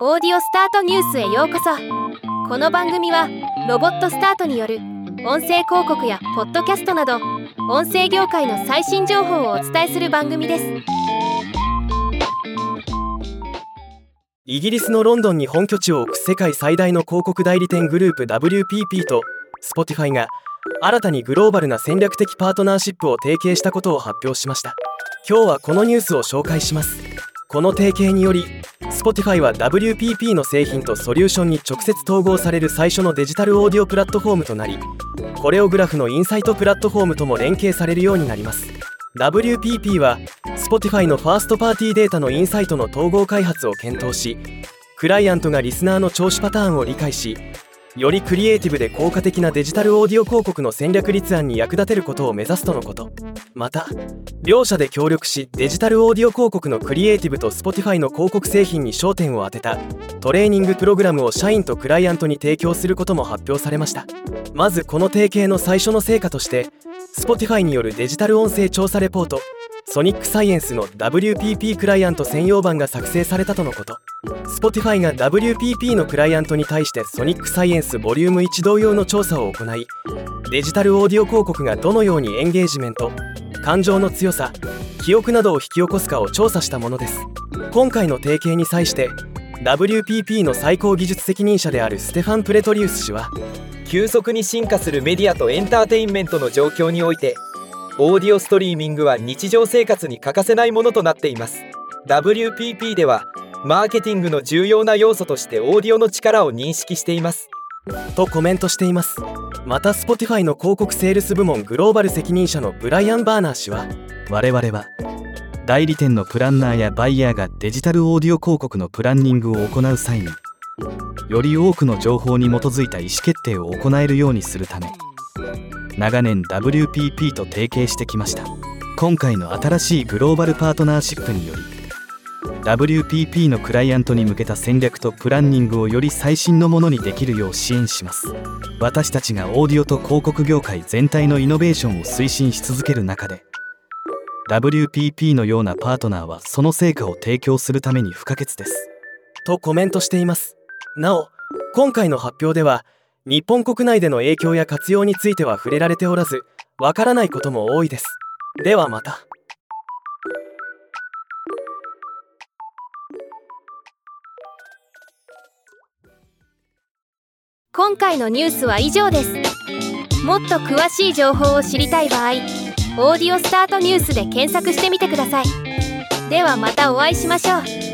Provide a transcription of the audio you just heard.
オーディオスタートニュースへようこそ。この番組はロボットスタートによる音声広告やポッドキャストなど音声業界の最新情報をお伝えする番組です。イギリスのロンドンに本拠地を置く世界最大の広告代理店グループ WPP と Spotify が新たにグローバルな戦略的パートナーシップを提携したことを発表しました。今日はこのニュースを紹介します。この提携により Spotify は WPP の製品とソリューションに直接統合される最初のデジタルオーディオプラットフォームとなりコレオグラフのインサイトプラットフォームとも連携されるようになります。WPP は Spotify のファーストパーティーデータのインサイトの統合開発を検討しクライアントがリスナーの聴取パターンを理解しよりクリエイティブで効果的なデジタルオーディオ広告の戦略立案に役立てることを目指すとのこと。また両社で協力しデジタルオーディオ広告のクリエイティブと Spotify の広告製品に焦点を当てたトレーニングプログラムを社員とクライアントに提供することも発表されました。まずこの提携の最初の成果として Spotify によるデジタル音声調査レポートソニックサイエンスの WPP クライアント専用版が作成されたとのこと。Spotify が WPP のクライアントに対してソニックサイエンスボリューム1同様の調査を行いデジタルオーディオ広告がどのようにエンゲージメント感情の強さ記憶などを引き起こすかを調査したものです。今回の提携に際して WPP の最高技術責任者であるステファン・プレトリウス氏は急速に進化するメディアとエンターテインメントの状況においてオーディオストリーミングは日常生活に欠かせないものとなっています。WPP ではマーケティングの重要な要素としてオーディオの力を認識しています。とコメントしています。また Spotify の広告セールス部門グローバル責任者のブライアン・バーナー氏は我々は代理店のプランナーやバイヤーがデジタルオーディオ広告のプランニングを行う際により多くの情報に基づいた意思決定を行えるようにするため長年 WPP と提携してきました。今回の新しいグローバルパートナーシップにより WPP のクライアントに向けた戦略とプランニングをより最新のものにできるよう支援します。私たちがオーディオと広告業界全体のイノベーションを推進し続ける中で WPP のようなパートナーはその成果を提供するために不可欠です。とコメントしています。なお今回の発表では日本国内での影響や活用については触れられておらずわからないことも多いです。ではまた。今回のニュースは以上です。もっと詳しい情報を知りたい場合「オーディオスタートニュース」で検索してみてください。ではまたお会いしましょう。